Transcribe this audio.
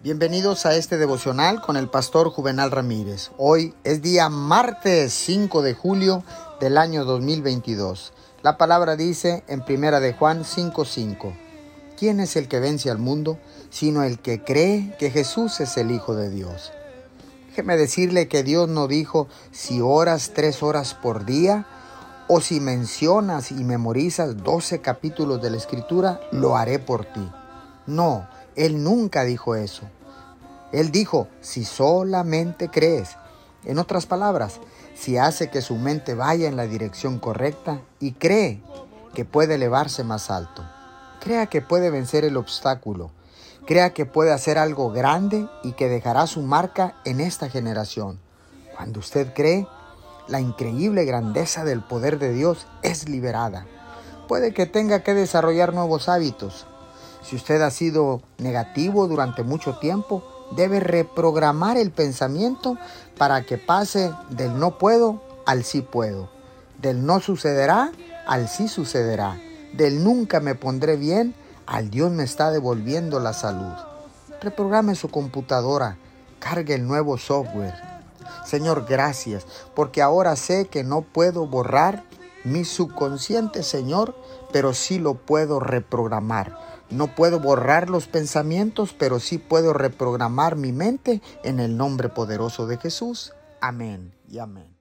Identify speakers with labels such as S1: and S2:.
S1: Bienvenidos a este devocional con el pastor Juvenal Ramírez. Hoy es día martes 5 de julio del año 2022. La palabra dice en Primera de Juan 5:5. ¿Quién es el que vence al mundo sino el que cree que Jesús es el Hijo de Dios? Déjeme decirle que Dios no dijo si oras tres horas por día o si mencionas y memorizas 12 capítulos de la Escritura, lo haré por ti. No, Él nunca dijo eso. Él dijo, si solamente crees. En otras palabras, si hace que su mente vaya en la dirección correcta y cree que puede elevarse más alto. Crea que puede vencer el obstáculo. Crea que puede hacer algo grande y que dejará su marca en esta generación. Cuando usted cree, la increíble grandeza del poder de Dios es liberada. Puede que tenga que desarrollar nuevos hábitos. Si usted ha sido negativo durante mucho tiempo, debe reprogramar el pensamiento para que pase del no puedo al sí puedo, del no sucederá al sí sucederá, del nunca me pondré bien al Dios me está devolviendo la salud. Reprograme su computadora, cargue el nuevo software. Señor, gracias, porque ahora sé que no puedo borrar mi subconsciente, Señor, pero sí lo puedo reprogramar no puedo borrar los pensamientos, pero sí puedo reprogramar mi mente en el nombre poderoso de Jesús. Amén y amén.